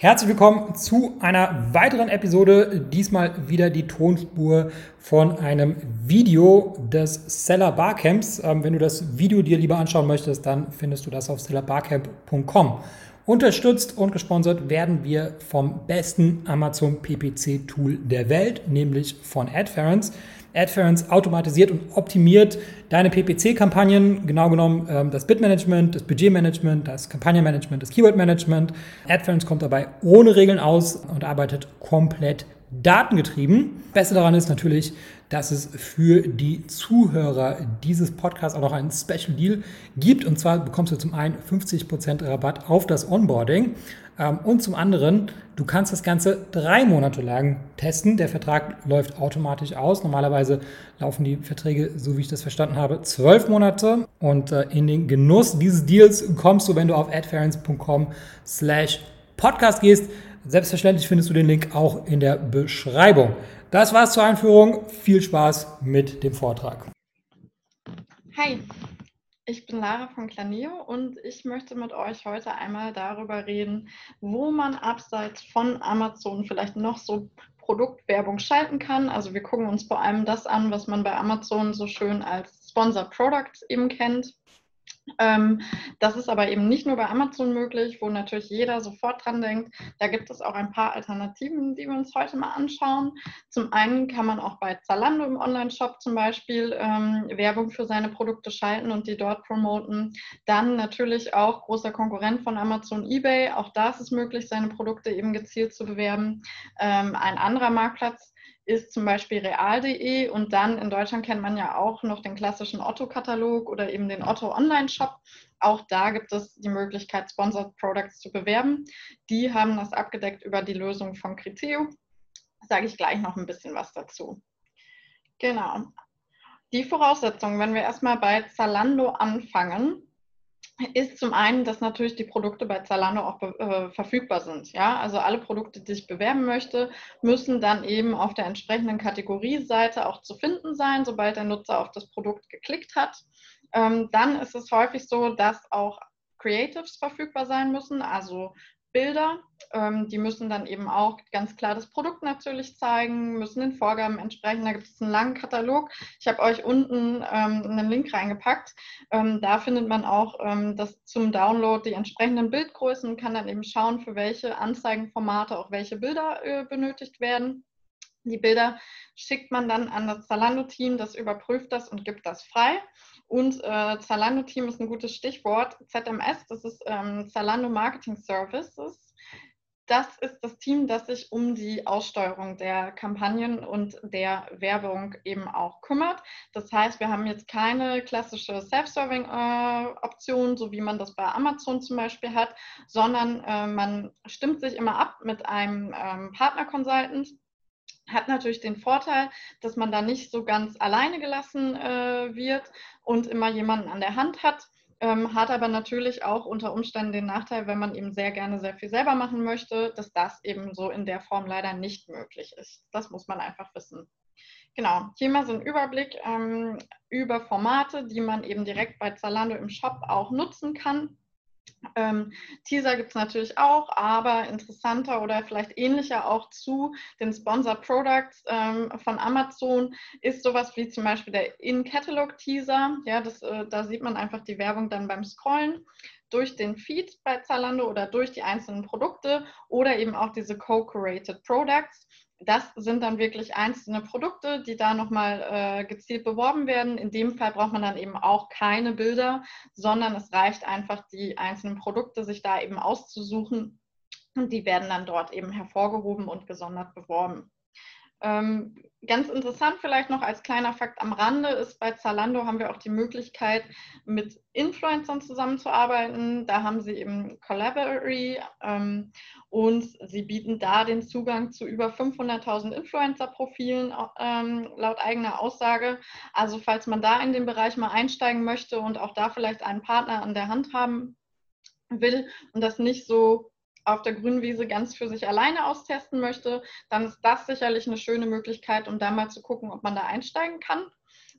Herzlich willkommen zu einer weiteren Episode. Diesmal wieder die Tonspur von einem Video des Seller Barcamps. Ähm, wenn du das Video dir lieber anschauen möchtest, dann findest du das auf sellerbarcamp.com. Unterstützt und gesponsert werden wir vom besten Amazon PPC Tool der Welt, nämlich von Adference. Adference automatisiert und optimiert deine PPC-Kampagnen, genau genommen ähm, das Bitmanagement, das Budgetmanagement, das Kampagnenmanagement, das Keywordmanagement. Adference kommt dabei ohne Regeln aus und arbeitet komplett datengetrieben. Beste daran ist natürlich, dass es für die Zuhörer dieses Podcasts auch noch einen Special Deal gibt. Und zwar bekommst du zum einen 50% Rabatt auf das Onboarding ähm, und zum anderen, du kannst das Ganze drei Monate lang testen. Der Vertrag läuft automatisch aus. Normalerweise laufen die Verträge, so wie ich das verstanden habe, zwölf Monate. Und äh, in den Genuss dieses Deals kommst du, wenn du auf adference.com slash podcast gehst. Selbstverständlich findest du den Link auch in der Beschreibung. Das war's zur Einführung. Viel Spaß mit dem Vortrag. Hi, ich bin Lara von Claneo und ich möchte mit euch heute einmal darüber reden, wo man abseits von Amazon vielleicht noch so Produktwerbung schalten kann. Also wir gucken uns vor allem das an, was man bei Amazon so schön als Sponsor Products eben kennt. Ähm, das ist aber eben nicht nur bei Amazon möglich, wo natürlich jeder sofort dran denkt. Da gibt es auch ein paar Alternativen, die wir uns heute mal anschauen. Zum einen kann man auch bei Zalando im Online-Shop zum Beispiel ähm, Werbung für seine Produkte schalten und die dort promoten. Dann natürlich auch großer Konkurrent von Amazon eBay. Auch da ist es möglich, seine Produkte eben gezielt zu bewerben. Ähm, ein anderer Marktplatz ist zum Beispiel real.de und dann in Deutschland kennt man ja auch noch den klassischen Otto-Katalog oder eben den Otto Online-Shop. Auch da gibt es die Möglichkeit, Sponsored Products zu bewerben. Die haben das abgedeckt über die Lösung von Criteo. Sage ich gleich noch ein bisschen was dazu. Genau. Die Voraussetzungen, wenn wir erstmal bei Zalando anfangen, ist zum einen, dass natürlich die Produkte bei Zalando auch äh, verfügbar sind. Ja, also alle Produkte, die ich bewerben möchte, müssen dann eben auf der entsprechenden Kategorieseite auch zu finden sein, sobald der Nutzer auf das Produkt geklickt hat. Ähm, dann ist es häufig so, dass auch Creatives verfügbar sein müssen, also Bilder. Ähm, die müssen dann eben auch ganz klar das Produkt natürlich zeigen, müssen den Vorgaben entsprechen. Da gibt es einen langen Katalog. Ich habe euch unten ähm, einen Link reingepackt. Ähm, da findet man auch ähm, das zum Download die entsprechenden Bildgrößen kann dann eben schauen, für welche Anzeigenformate auch welche Bilder äh, benötigt werden. Die Bilder schickt man dann an das Zalando-Team, das überprüft das und gibt das frei. Und äh, Zalando-Team ist ein gutes Stichwort. ZMS, das ist ähm, Zalando Marketing Services. Das ist das Team, das sich um die Aussteuerung der Kampagnen und der Werbung eben auch kümmert. Das heißt, wir haben jetzt keine klassische Self-Serving-Option, äh, so wie man das bei Amazon zum Beispiel hat, sondern äh, man stimmt sich immer ab mit einem ähm, Partner-Consultant hat natürlich den Vorteil, dass man da nicht so ganz alleine gelassen äh, wird und immer jemanden an der Hand hat. Ähm, hat aber natürlich auch unter Umständen den Nachteil, wenn man eben sehr gerne sehr viel selber machen möchte, dass das eben so in der Form leider nicht möglich ist. Das muss man einfach wissen. Genau, hier mal so ein Überblick ähm, über Formate, die man eben direkt bei Zalando im Shop auch nutzen kann. Ähm, Teaser gibt es natürlich auch, aber interessanter oder vielleicht ähnlicher auch zu den Sponsored Products ähm, von Amazon ist sowas wie zum Beispiel der In-Catalog-Teaser. Ja, äh, da sieht man einfach die Werbung dann beim Scrollen durch den Feed bei Zalando oder durch die einzelnen Produkte oder eben auch diese Co-Curated Products das sind dann wirklich einzelne Produkte, die da nochmal äh, gezielt beworben werden. In dem Fall braucht man dann eben auch keine Bilder, sondern es reicht einfach, die einzelnen Produkte sich da eben auszusuchen und die werden dann dort eben hervorgehoben und gesondert beworben. Ähm, ganz interessant vielleicht noch als kleiner Fakt am Rande ist, bei Zalando haben wir auch die Möglichkeit, mit Influencern zusammenzuarbeiten. Da haben sie eben Collaborary ähm, und sie bieten da den Zugang zu über 500.000 Influencer-Profilen ähm, laut eigener Aussage. Also falls man da in den Bereich mal einsteigen möchte und auch da vielleicht einen Partner an der Hand haben will und das nicht so auf der grünen Wiese ganz für sich alleine austesten möchte, dann ist das sicherlich eine schöne Möglichkeit, um da mal zu gucken, ob man da einsteigen kann.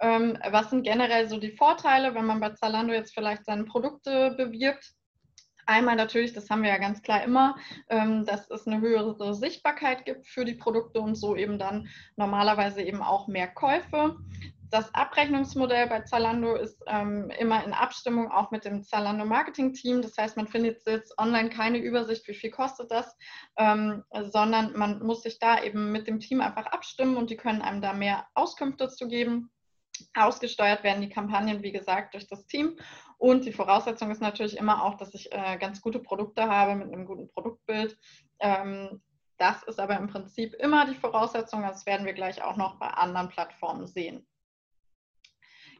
Ähm, was sind generell so die Vorteile, wenn man bei Zalando jetzt vielleicht seine Produkte bewirbt? Einmal natürlich, das haben wir ja ganz klar immer, ähm, dass es eine höhere Sichtbarkeit gibt für die Produkte und so eben dann normalerweise eben auch mehr Käufe. Das Abrechnungsmodell bei Zalando ist ähm, immer in Abstimmung auch mit dem Zalando Marketing Team. Das heißt, man findet jetzt online keine Übersicht, wie viel kostet das, ähm, sondern man muss sich da eben mit dem Team einfach abstimmen und die können einem da mehr Auskünfte zu geben. Ausgesteuert werden die Kampagnen, wie gesagt, durch das Team. Und die Voraussetzung ist natürlich immer auch, dass ich äh, ganz gute Produkte habe mit einem guten Produktbild. Ähm, das ist aber im Prinzip immer die Voraussetzung. Das werden wir gleich auch noch bei anderen Plattformen sehen.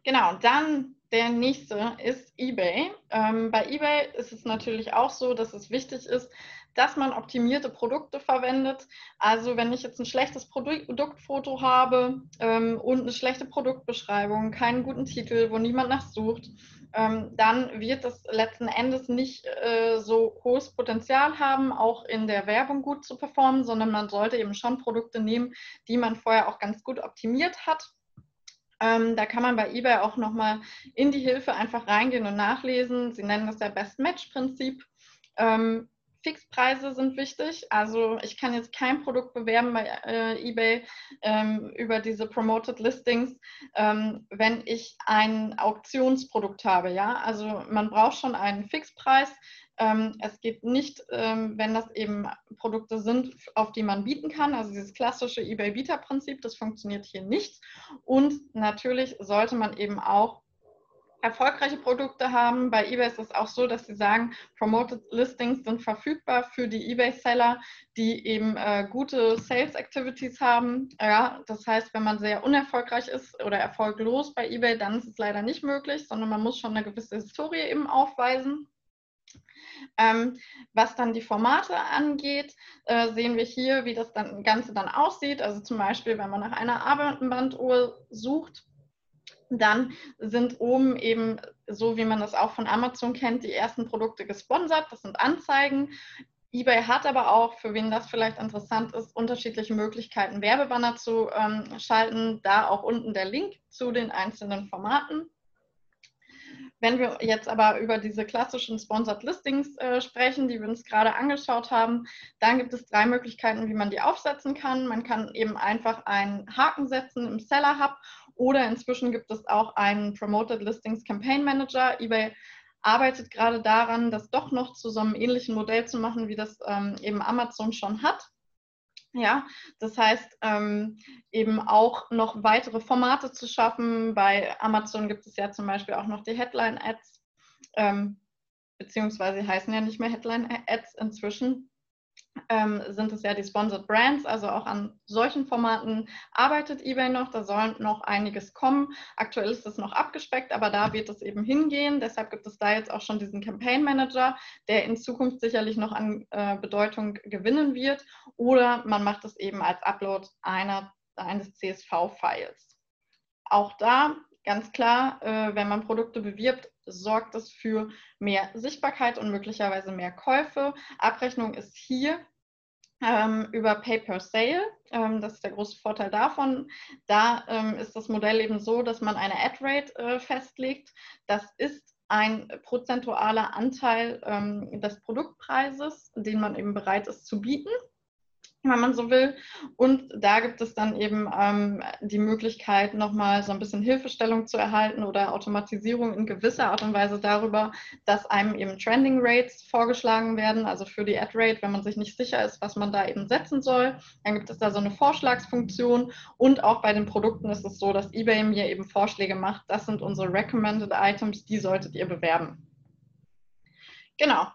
Genau, dann der nächste ist eBay. Ähm, bei eBay ist es natürlich auch so, dass es wichtig ist, dass man optimierte Produkte verwendet. Also wenn ich jetzt ein schlechtes Produktfoto habe ähm, und eine schlechte Produktbeschreibung, keinen guten Titel, wo niemand nachsucht, ähm, dann wird das letzten Endes nicht äh, so hohes Potenzial haben, auch in der Werbung gut zu performen, sondern man sollte eben schon Produkte nehmen, die man vorher auch ganz gut optimiert hat. Ähm, da kann man bei eBay auch nochmal in die Hilfe einfach reingehen und nachlesen. Sie nennen das ja Best Match Prinzip. Ähm, Fixpreise sind wichtig. Also ich kann jetzt kein Produkt bewerben bei äh, eBay ähm, über diese Promoted Listings, ähm, wenn ich ein Auktionsprodukt habe. Ja, also man braucht schon einen Fixpreis. Ähm, es geht nicht, ähm, wenn das eben Produkte sind, auf die man bieten kann. Also dieses klassische eBay-Bieter-Prinzip, das funktioniert hier nicht. Und natürlich sollte man eben auch erfolgreiche Produkte haben. Bei eBay ist es auch so, dass sie sagen, Promoted Listings sind verfügbar für die eBay-Seller, die eben äh, gute Sales Activities haben. Ja, das heißt, wenn man sehr unerfolgreich ist oder erfolglos bei eBay, dann ist es leider nicht möglich, sondern man muss schon eine gewisse Historie eben aufweisen. Ähm, was dann die Formate angeht, äh, sehen wir hier, wie das dann, Ganze dann aussieht. Also zum Beispiel, wenn man nach einer Armbanduhr sucht, dann sind oben eben, so wie man das auch von Amazon kennt, die ersten Produkte gesponsert. Das sind Anzeigen. eBay hat aber auch, für wen das vielleicht interessant ist, unterschiedliche Möglichkeiten, Werbebanner zu ähm, schalten. Da auch unten der Link zu den einzelnen Formaten. Wenn wir jetzt aber über diese klassischen Sponsored Listings äh, sprechen, die wir uns gerade angeschaut haben, dann gibt es drei Möglichkeiten, wie man die aufsetzen kann. Man kann eben einfach einen Haken setzen im Seller Hub oder inzwischen gibt es auch einen Promoted Listings Campaign Manager. eBay arbeitet gerade daran, das doch noch zu so einem ähnlichen Modell zu machen, wie das ähm, eben Amazon schon hat. Ja, das heißt, ähm, eben auch noch weitere Formate zu schaffen. Bei Amazon gibt es ja zum Beispiel auch noch die Headline-Ads, ähm, beziehungsweise heißen ja nicht mehr Headline-Ads inzwischen ähm, sind es ja die Sponsored Brands, also auch an solchen Formaten arbeitet eBay noch. Da soll noch einiges kommen. Aktuell ist es noch abgespeckt, aber da wird es eben hingehen. Deshalb gibt es da jetzt auch schon diesen Campaign Manager, der in Zukunft sicherlich noch an äh, Bedeutung gewinnen wird. Oder man macht es eben als Upload einer, eines CSV-Files. Auch da ganz klar, äh, wenn man Produkte bewirbt, sorgt es für mehr Sichtbarkeit und möglicherweise mehr Käufe. Abrechnung ist hier ähm, über Pay per Sale. Ähm, das ist der große Vorteil davon. Da ähm, ist das Modell eben so, dass man eine Ad-Rate äh, festlegt. Das ist ein prozentualer Anteil ähm, des Produktpreises, den man eben bereit ist zu bieten wenn man so will. Und da gibt es dann eben ähm, die Möglichkeit, nochmal so ein bisschen Hilfestellung zu erhalten oder Automatisierung in gewisser Art und Weise darüber, dass einem eben Trending Rates vorgeschlagen werden, also für die Ad Rate, wenn man sich nicht sicher ist, was man da eben setzen soll. Dann gibt es da so eine Vorschlagsfunktion und auch bei den Produkten ist es so, dass eBay mir eben Vorschläge macht. Das sind unsere Recommended Items, die solltet ihr bewerben. Genau.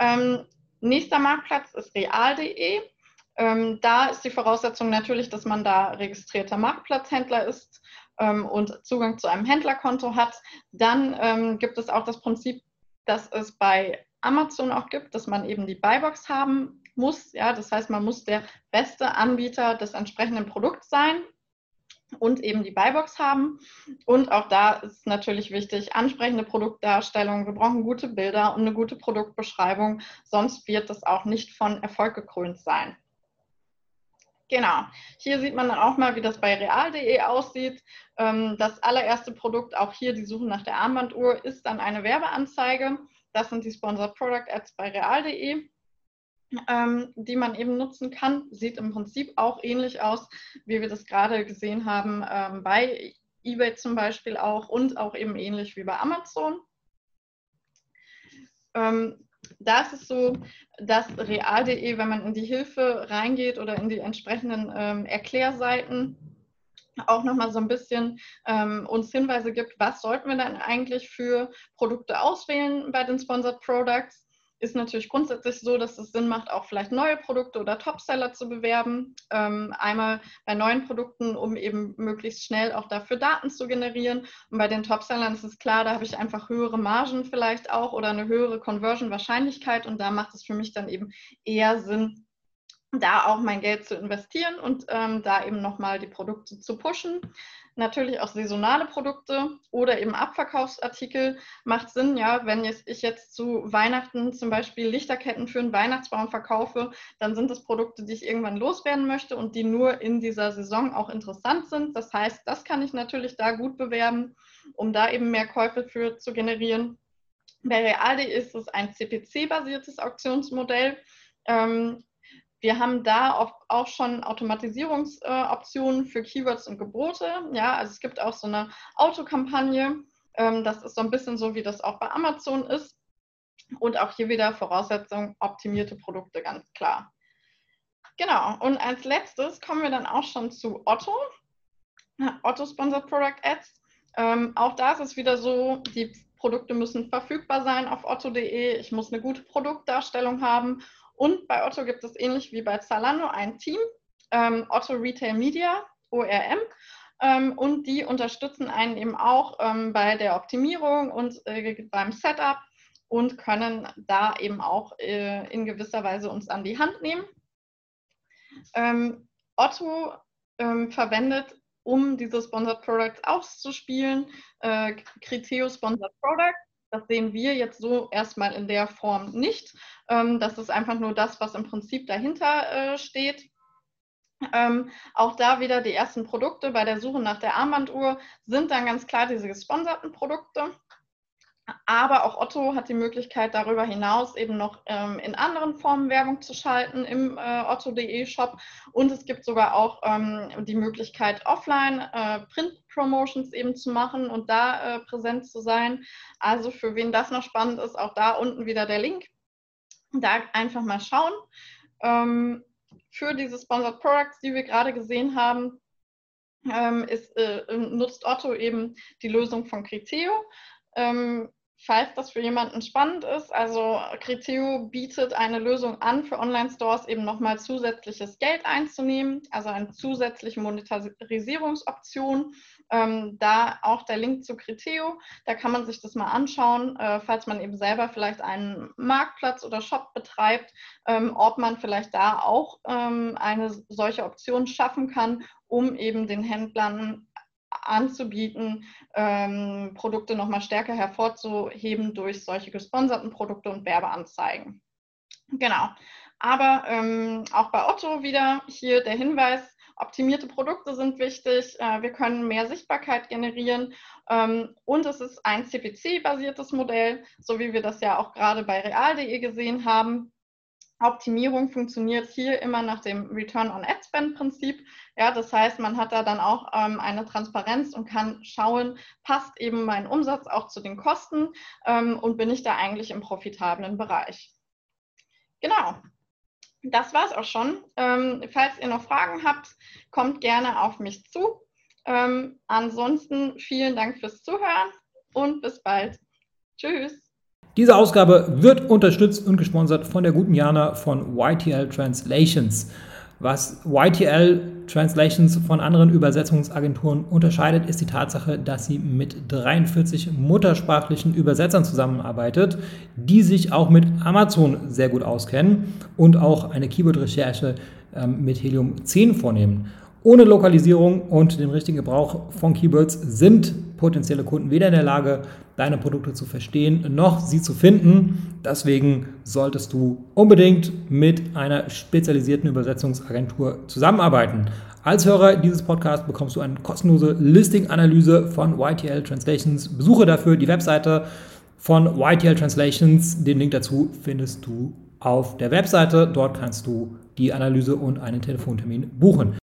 Ähm, nächster Marktplatz ist real.de. Ähm, da ist die Voraussetzung natürlich, dass man da registrierter Marktplatzhändler ist ähm, und Zugang zu einem Händlerkonto hat. Dann ähm, gibt es auch das Prinzip, dass es bei Amazon auch gibt, dass man eben die Buybox haben muss. Ja, das heißt, man muss der beste Anbieter des entsprechenden Produkts sein und eben die Buybox haben. Und auch da ist natürlich wichtig, ansprechende Produktdarstellung. Wir brauchen gute Bilder und eine gute Produktbeschreibung, sonst wird das auch nicht von Erfolg gekrönt sein. Genau. Hier sieht man dann auch mal, wie das bei real.de aussieht. Ähm, das allererste Produkt, auch hier die Suche nach der Armbanduhr, ist dann eine Werbeanzeige. Das sind die Sponsored Product Ads bei real.de. Ähm, die man eben nutzen kann. Sieht im Prinzip auch ähnlich aus, wie wir das gerade gesehen haben ähm, bei eBay zum Beispiel auch und auch eben ähnlich wie bei Amazon. Da ist es so, dass real.de, wenn man in die Hilfe reingeht oder in die entsprechenden ähm, Erklärseiten, auch nochmal so ein bisschen ähm, uns Hinweise gibt, was sollten wir dann eigentlich für Produkte auswählen bei den Sponsored Products ist natürlich grundsätzlich so, dass es Sinn macht, auch vielleicht neue Produkte oder Topseller zu bewerben. Ähm, einmal bei neuen Produkten, um eben möglichst schnell auch dafür Daten zu generieren. Und bei den Topsellern ist es klar, da habe ich einfach höhere Margen vielleicht auch oder eine höhere Conversion-Wahrscheinlichkeit. Und da macht es für mich dann eben eher Sinn, da auch mein Geld zu investieren und ähm, da eben nochmal die Produkte zu pushen natürlich auch saisonale Produkte oder eben Abverkaufsartikel macht Sinn, ja, wenn ich jetzt zu Weihnachten zum Beispiel Lichterketten für einen Weihnachtsbaum verkaufe, dann sind das Produkte, die ich irgendwann loswerden möchte und die nur in dieser Saison auch interessant sind. Das heißt, das kann ich natürlich da gut bewerben, um da eben mehr Käufe für zu generieren. Bei Realde ist es ein CPC-basiertes Auktionsmodell. Ähm, wir haben da auch schon Automatisierungsoptionen für Keywords und Gebote. Ja, also es gibt auch so eine Autokampagne. Ähm, das ist so ein bisschen so, wie das auch bei Amazon ist. Und auch hier wieder Voraussetzung optimierte Produkte, ganz klar. Genau, und als letztes kommen wir dann auch schon zu Otto. Otto Sponsored Product Ads. Ähm, auch da ist es wieder so, die Produkte müssen verfügbar sein auf otto.de. Ich muss eine gute Produktdarstellung haben und bei Otto gibt es ähnlich wie bei Zalando ein Team, ähm, Otto Retail Media, ORM. Ähm, und die unterstützen einen eben auch ähm, bei der Optimierung und äh, beim Setup und können da eben auch äh, in gewisser Weise uns an die Hand nehmen. Ähm, Otto ähm, verwendet, um diese Sponsored Products auszuspielen, äh, Criteo Sponsored Product. Das sehen wir jetzt so erstmal in der Form nicht. Ähm, das ist einfach nur das, was im Prinzip dahinter äh, steht. Ähm, auch da wieder die ersten Produkte bei der Suche nach der Armbanduhr sind dann ganz klar diese gesponserten Produkte. Aber auch Otto hat die Möglichkeit, darüber hinaus eben noch ähm, in anderen Formen Werbung zu schalten im äh, otto.de Shop. Und es gibt sogar auch ähm, die Möglichkeit, offline äh, Print-Promotions eben zu machen und da äh, präsent zu sein. Also für wen das noch spannend ist, auch da unten wieder der Link. Da einfach mal schauen. Ähm, für diese Sponsored Products, die wir gerade gesehen haben, ähm, ist, äh, nutzt Otto eben die Lösung von Criteo. Ähm, falls das für jemanden spannend ist, also Criteo bietet eine Lösung an, für Online-Stores eben nochmal zusätzliches Geld einzunehmen, also eine zusätzliche Monetarisierungsoption. Ähm, da auch der Link zu Criteo, da kann man sich das mal anschauen, äh, falls man eben selber vielleicht einen Marktplatz oder Shop betreibt, ähm, ob man vielleicht da auch ähm, eine solche Option schaffen kann, um eben den Händlern anzubieten, ähm, Produkte nochmal stärker hervorzuheben durch solche gesponserten Produkte und Werbeanzeigen. Genau. Aber ähm, auch bei Otto wieder hier der Hinweis, optimierte Produkte sind wichtig, äh, wir können mehr Sichtbarkeit generieren ähm, und es ist ein CPC-basiertes Modell, so wie wir das ja auch gerade bei real.de gesehen haben. Optimierung funktioniert hier immer nach dem Return on Ad Spend Prinzip. Ja, das heißt, man hat da dann auch ähm, eine Transparenz und kann schauen, passt eben mein Umsatz auch zu den Kosten ähm, und bin ich da eigentlich im profitablen Bereich. Genau. Das war es auch schon. Ähm, falls ihr noch Fragen habt, kommt gerne auf mich zu. Ähm, ansonsten vielen Dank fürs Zuhören und bis bald. Tschüss. Diese Ausgabe wird unterstützt und gesponsert von der guten Jana von YTL Translations. Was YTL Translations von anderen Übersetzungsagenturen unterscheidet, ist die Tatsache, dass sie mit 43 muttersprachlichen Übersetzern zusammenarbeitet, die sich auch mit Amazon sehr gut auskennen und auch eine Keyword-Recherche ähm, mit Helium 10 vornehmen. Ohne Lokalisierung und den richtigen Gebrauch von Keywords sind potenzielle Kunden weder in der Lage, deine Produkte zu verstehen, noch sie zu finden. Deswegen solltest du unbedingt mit einer spezialisierten Übersetzungsagentur zusammenarbeiten. Als Hörer dieses Podcasts bekommst du eine kostenlose Listing-Analyse von YTL Translations. Besuche dafür die Webseite von YTL Translations. Den Link dazu findest du auf der Webseite. Dort kannst du die Analyse und einen Telefontermin buchen.